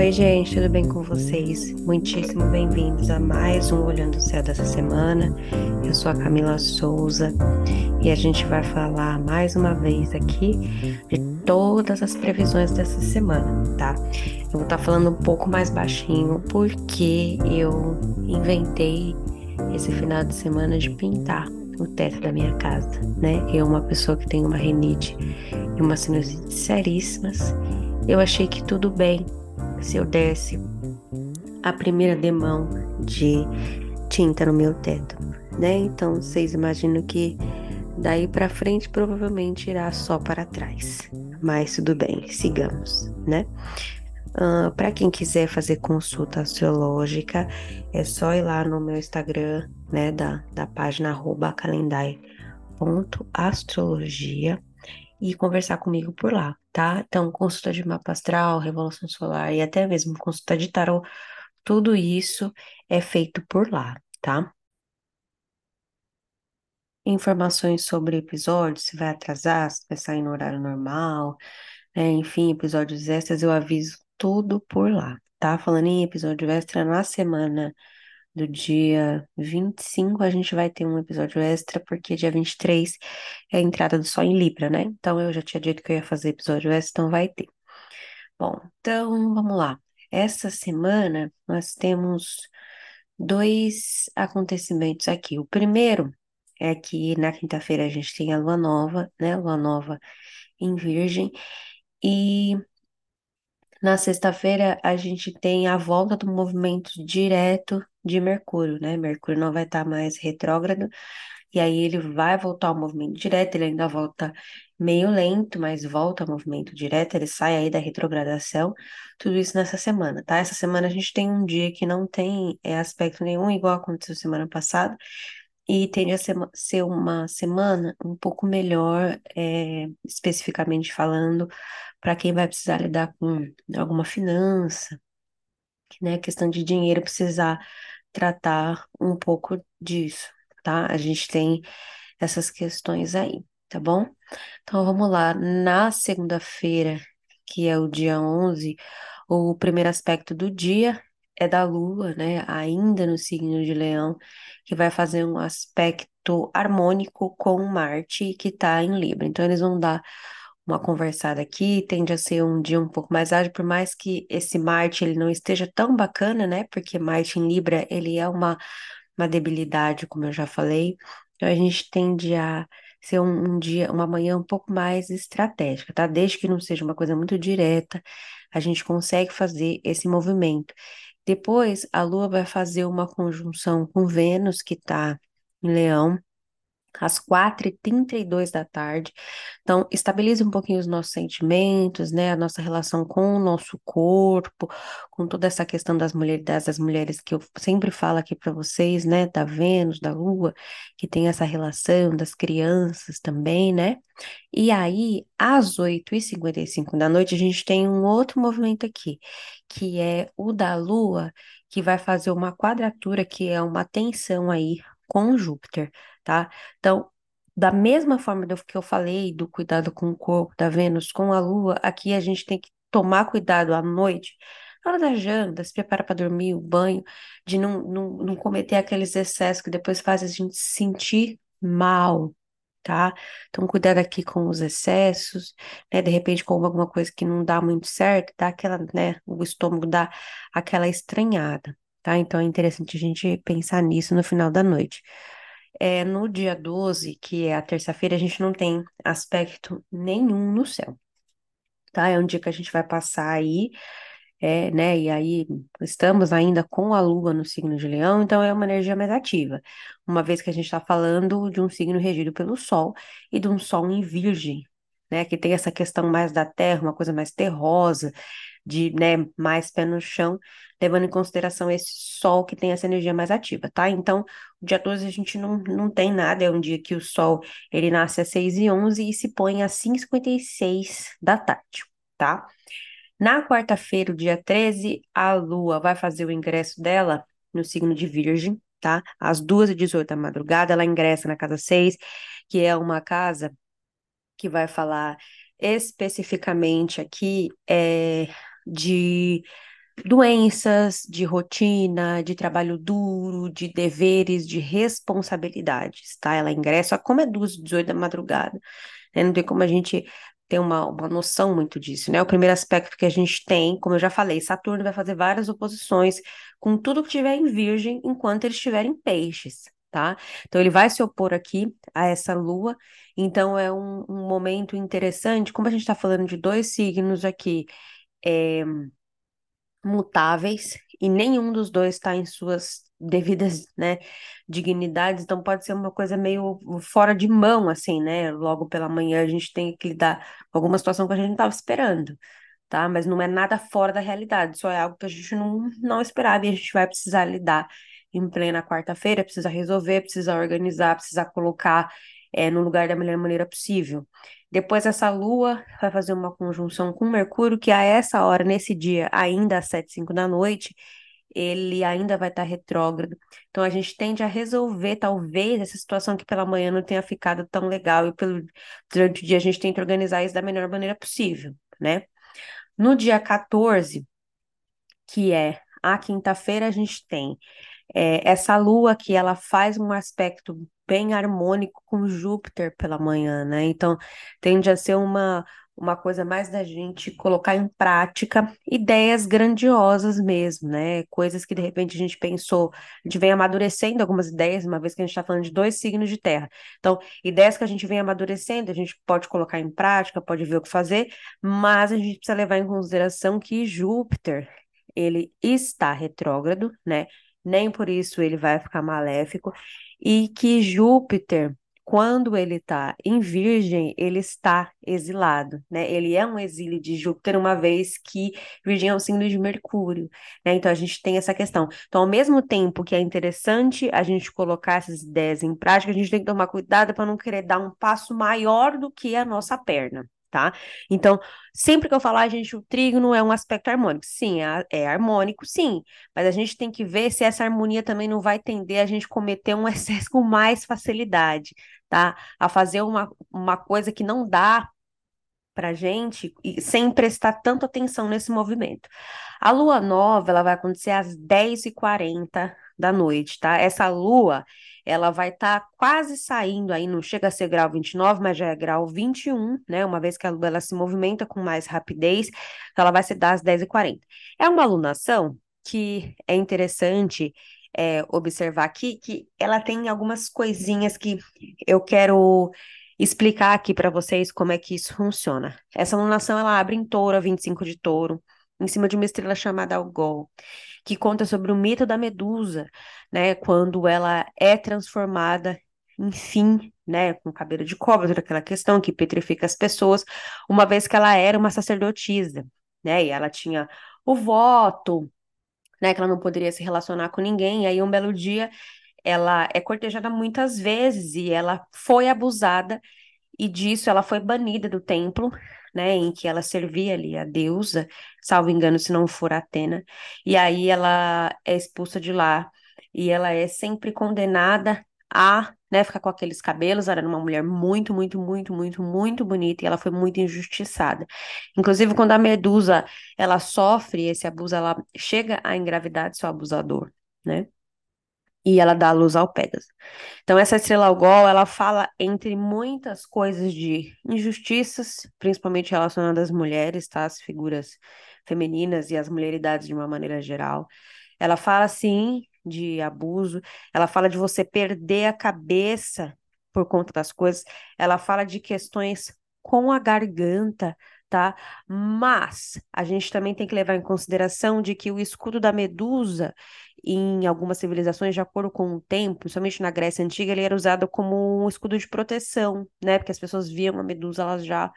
Oi, gente, tudo bem com vocês? Muitíssimo bem-vindos a mais um Olhando o Céu dessa semana. Eu sou a Camila Souza e a gente vai falar mais uma vez aqui de todas as previsões dessa semana, tá? Eu vou estar tá falando um pouco mais baixinho porque eu inventei esse final de semana de pintar o teto da minha casa, né? Eu, uma pessoa que tem uma rinite e uma sinusite seríssimas, eu achei que tudo bem se eu desse a primeira demão de tinta no meu teto, né? Então vocês imaginam que daí para frente provavelmente irá só para trás. Mas tudo bem, sigamos, né? Uh, para quem quiser fazer consulta astrológica, é só ir lá no meu Instagram, né, da, da página arroba calendário.astrologia e conversar comigo por lá, tá? Então, consulta de mapa astral, revolução solar e até mesmo consulta de tarot, tudo isso é feito por lá, tá? Informações sobre episódios, se vai atrasar, se vai sair no horário normal, né? enfim, episódios extras, eu aviso tudo por lá, tá? Falando em episódio extra, na semana do dia 25, a gente vai ter um episódio extra, porque dia 23 é a entrada do Sol em Libra, né? Então eu já tinha dito que eu ia fazer episódio extra, então vai ter. Bom, então vamos lá. Essa semana nós temos dois acontecimentos aqui. O primeiro é que na quinta-feira a gente tem a lua nova, né? Lua nova em Virgem. E na sexta-feira, a gente tem a volta do movimento direto de Mercúrio, né? Mercúrio não vai estar mais retrógrado, e aí ele vai voltar ao movimento direto, ele ainda volta meio lento, mas volta ao movimento direto, ele sai aí da retrogradação, tudo isso nessa semana, tá? Essa semana a gente tem um dia que não tem é, aspecto nenhum, igual aconteceu semana passada, e tende a ser, ser uma semana um pouco melhor, é, especificamente falando, para quem vai precisar lidar com alguma finança, né? Questão de dinheiro, precisar tratar um pouco disso, tá? A gente tem essas questões aí, tá bom? Então vamos lá. Na segunda-feira, que é o dia 11, o primeiro aspecto do dia é da Lua, né? Ainda no signo de Leão, que vai fazer um aspecto harmônico com Marte, que está em Libra. Então, eles vão dar uma conversada aqui, tende a ser um dia um pouco mais ágil, por mais que esse Marte ele não esteja tão bacana, né? Porque Marte em Libra, ele é uma, uma debilidade, como eu já falei. Então a gente tende a ser um, um dia, uma manhã um pouco mais estratégica, tá? Desde que não seja uma coisa muito direta, a gente consegue fazer esse movimento. Depois, a Lua vai fazer uma conjunção com Vênus, que está em Leão, às 4h32 da tarde. Então, estabilize um pouquinho os nossos sentimentos, né? A nossa relação com o nosso corpo, com toda essa questão das mulheres, das mulheres que eu sempre falo aqui para vocês, né? Da Vênus, da Lua, que tem essa relação das crianças também, né? E aí, às 8h55 da noite, a gente tem um outro movimento aqui, que é o da Lua, que vai fazer uma quadratura, que é uma tensão aí com Júpiter tá? Então, da mesma forma que eu falei do cuidado com o corpo da Vênus, com a Lua, aqui a gente tem que tomar cuidado à noite, na hora da janta, se prepara para dormir, o banho, de não, não, não cometer aqueles excessos que depois fazem a gente se sentir mal, tá? Então, cuidado aqui com os excessos, né? De repente, com alguma coisa que não dá muito certo, dá aquela, né? O estômago dá aquela estranhada, tá? Então, é interessante a gente pensar nisso no final da noite. É, no dia 12, que é a terça-feira, a gente não tem aspecto nenhum no céu, tá? É um dia que a gente vai passar aí, é, né? E aí estamos ainda com a lua no signo de Leão, então é uma energia mais ativa, uma vez que a gente está falando de um signo regido pelo Sol e de um Sol em Virgem, né? Que tem essa questão mais da terra, uma coisa mais terrosa, de, né, mais pé no chão, levando em consideração esse sol que tem essa energia mais ativa, tá? Então, dia 12 a gente não, não tem nada, é um dia que o sol, ele nasce às 6 e 11 e se põe às 5h56 da tarde, tá? Na quarta-feira, dia 13, a lua vai fazer o ingresso dela no signo de Virgem, tá? Às 2h18 da madrugada, ela ingressa na casa 6, que é uma casa que vai falar especificamente aqui é, de doenças, de rotina, de trabalho duro, de deveres, de responsabilidades, tá? Ela ingressa, como é duas, 18 da madrugada, né? Não tem como a gente ter uma, uma noção muito disso, né? O primeiro aspecto que a gente tem, como eu já falei, Saturno vai fazer várias oposições com tudo que tiver em Virgem enquanto ele estiver em Peixes, tá? Então ele vai se opor aqui a essa Lua, então é um, um momento interessante, como a gente está falando de dois signos aqui, é, mutáveis e nenhum dos dois está em suas devidas, né, dignidades, então pode ser uma coisa meio fora de mão, assim, né? Logo pela manhã a gente tem que lidar com alguma situação que a gente não estava esperando, tá? Mas não é nada fora da realidade, só é algo que a gente não, não esperava e a gente vai precisar lidar em plena quarta-feira, precisa resolver, precisa organizar, precisa colocar é, no lugar da melhor maneira possível. Depois essa Lua vai fazer uma conjunção com Mercúrio, que a essa hora, nesse dia, ainda às 7, 5 da noite, ele ainda vai estar retrógrado. Então a gente tende a resolver, talvez, essa situação que pela manhã não tenha ficado tão legal, e pelo, durante o dia a gente tenta organizar isso da melhor maneira possível, né? No dia 14, que é a quinta-feira, a gente tem é, essa lua que ela faz um aspecto bem harmônico com Júpiter pela manhã, né? Então tende a ser uma, uma coisa mais da gente colocar em prática ideias grandiosas mesmo, né? Coisas que de repente a gente pensou, a gente vem amadurecendo algumas ideias, uma vez que a gente está falando de dois signos de terra. Então, ideias que a gente vem amadurecendo, a gente pode colocar em prática, pode ver o que fazer, mas a gente precisa levar em consideração que Júpiter, ele está retrógrado, né? Nem por isso ele vai ficar maléfico e que Júpiter, quando ele está em Virgem, ele está exilado, né? Ele é um exílio de Júpiter, uma vez que Virgem é um signo de Mercúrio, né? Então a gente tem essa questão. Então, ao mesmo tempo que é interessante a gente colocar essas ideias em prática, a gente tem que tomar cuidado para não querer dar um passo maior do que a nossa perna tá? Então, sempre que eu falar, gente, o trígono é um aspecto harmônico. Sim, é, harmônico, sim, mas a gente tem que ver se essa harmonia também não vai tender a gente cometer um excesso com mais facilidade, tá? A fazer uma, uma coisa que não dá pra gente e sem prestar tanta atenção nesse movimento. A lua nova, ela vai acontecer às 10h40 da noite, tá? Essa lua, ela vai estar tá quase saindo aí, não chega a ser grau 29, mas já é grau 21, né? Uma vez que a lua ela se movimenta com mais rapidez, então ela vai se dar às 10h40. É uma alunação que é interessante é, observar aqui, que ela tem algumas coisinhas que eu quero explicar aqui para vocês como é que isso funciona. Essa alunação, ela abre em touro, 25 de touro, em cima de uma estrela chamada Algol, que conta sobre o mito da Medusa, né, quando ela é transformada, enfim, né, com cabelo de cobra, toda aquela questão que petrifica as pessoas, uma vez que ela era uma sacerdotisa, né, e ela tinha o voto, né, que ela não poderia se relacionar com ninguém, e aí um belo dia ela é cortejada muitas vezes e ela foi abusada e disso ela foi banida do templo, né, em que ela servia ali a deusa, salvo engano, se não for Atena, e aí ela é expulsa de lá e ela é sempre condenada a, né, ficar com aqueles cabelos, ela era uma mulher muito, muito, muito, muito, muito bonita e ela foi muito injustiçada. Inclusive, quando a Medusa, ela sofre esse abuso, ela chega a engravidar de seu abusador, né? E ela dá luz ao Pégaso. Então, essa estrela Algol, ela fala entre muitas coisas de injustiças, principalmente relacionadas às mulheres, tá? As figuras femininas e as mulheridades de uma maneira geral. Ela fala, sim, de abuso, ela fala de você perder a cabeça por conta das coisas, ela fala de questões com a garganta, tá? Mas a gente também tem que levar em consideração de que o escudo da medusa, em algumas civilizações, de acordo com o tempo, principalmente na Grécia Antiga, ele era usado como um escudo de proteção, né? Porque as pessoas viam a medusa, elas já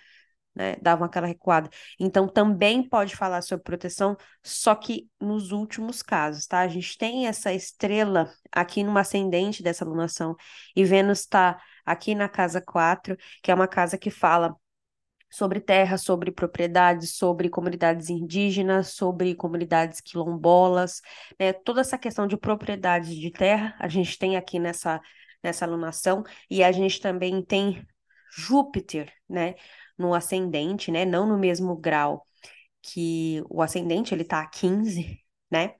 né, davam aquela recuada. Então, também pode falar sobre proteção, só que nos últimos casos, tá? A gente tem essa estrela aqui no ascendente dessa lunação, e Vênus está aqui na casa 4, que é uma casa que fala sobre terra, sobre propriedades, sobre comunidades indígenas, sobre comunidades quilombolas, né? Toda essa questão de propriedade de terra, a gente tem aqui nessa, nessa alunação, e a gente também tem Júpiter, né? No ascendente, né? Não no mesmo grau que o ascendente ele tá a 15, né?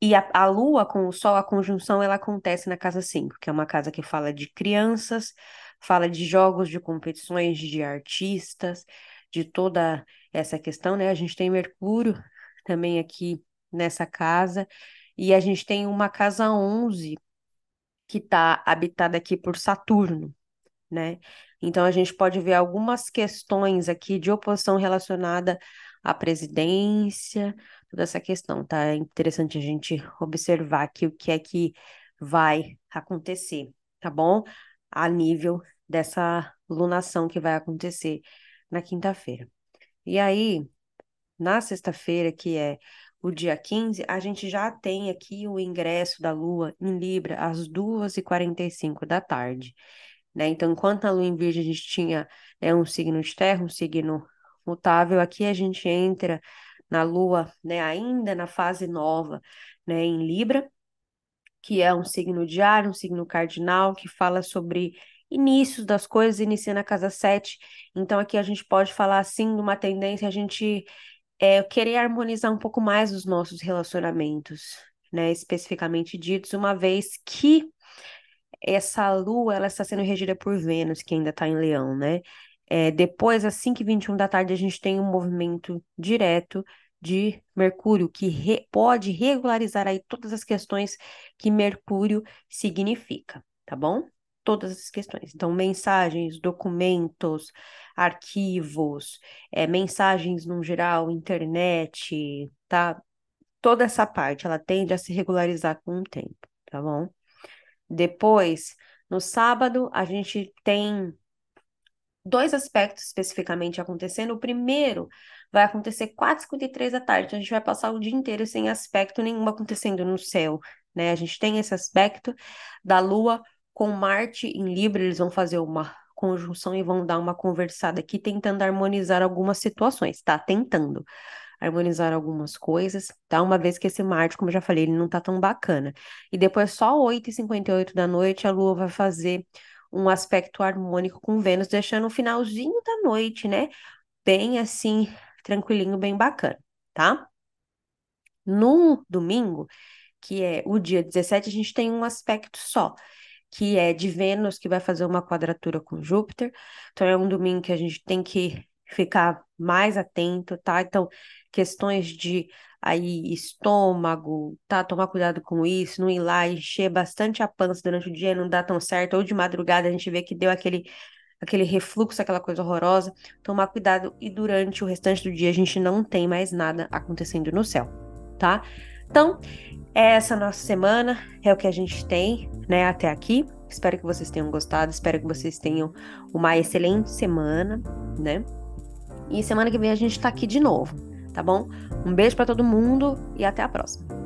E a, a lua com o sol, a conjunção, ela acontece na casa 5, que é uma casa que fala de crianças, fala de jogos, de competições, de artistas, de toda essa questão, né? A gente tem Mercúrio também aqui nessa casa, e a gente tem uma casa 11 que está habitada aqui por Saturno, né? Então a gente pode ver algumas questões aqui de oposição relacionada à presidência, toda essa questão, tá? É interessante a gente observar aqui o que é que vai acontecer, tá bom? A nível dessa lunação que vai acontecer na quinta-feira. E aí, na sexta-feira, que é o dia 15, a gente já tem aqui o ingresso da Lua em Libra às 2h45 da tarde. Né? Então, enquanto a Lua em Virgem a gente tinha né, um signo de terra, um signo mutável, aqui a gente entra na Lua, né, ainda na fase nova, né, em Libra, que é um signo diário, um signo cardinal, que fala sobre inícios das coisas, inicia na casa 7. Então, aqui a gente pode falar, assim, de uma tendência a gente é, querer harmonizar um pouco mais os nossos relacionamentos, né, especificamente ditos, uma vez que essa lua ela está sendo regida por Vênus, que ainda está em Leão, né? É, depois, às 5h21 da tarde, a gente tem um movimento direto de Mercúrio, que re pode regularizar aí todas as questões que Mercúrio significa, tá bom? Todas as questões. Então, mensagens, documentos, arquivos, é, mensagens no geral, internet, tá? Toda essa parte, ela tende a se regularizar com o tempo, tá bom? Depois, no sábado, a gente tem dois aspectos especificamente acontecendo. O primeiro vai acontecer 4h53 da tarde, então a gente vai passar o dia inteiro sem aspecto nenhum acontecendo no céu, né? A gente tem esse aspecto da Lua com Marte em Libra, eles vão fazer uma conjunção e vão dar uma conversada aqui, tentando harmonizar algumas situações, tá? Tentando harmonizar algumas coisas, tá? Uma vez que esse Marte, como eu já falei, ele não tá tão bacana. E depois, só 8h58 da noite, a Lua vai fazer um aspecto harmônico com Vênus, deixando o finalzinho da noite, né? Bem assim, tranquilinho, bem bacana, tá? No domingo, que é o dia 17, a gente tem um aspecto só, que é de Vênus, que vai fazer uma quadratura com Júpiter. Então, é um domingo que a gente tem que ficar mais atento, tá? Então, questões de aí estômago, tá? Tomar cuidado com isso, não ir lá encher bastante a pança durante o dia não dá tão certo, ou de madrugada a gente vê que deu aquele aquele refluxo, aquela coisa horrorosa. Tomar cuidado e durante o restante do dia a gente não tem mais nada acontecendo no céu, tá? Então, essa nossa semana é o que a gente tem, né, até aqui. Espero que vocês tenham gostado, espero que vocês tenham uma excelente semana, né? E semana que vem a gente tá aqui de novo, tá bom? Um beijo para todo mundo e até a próxima.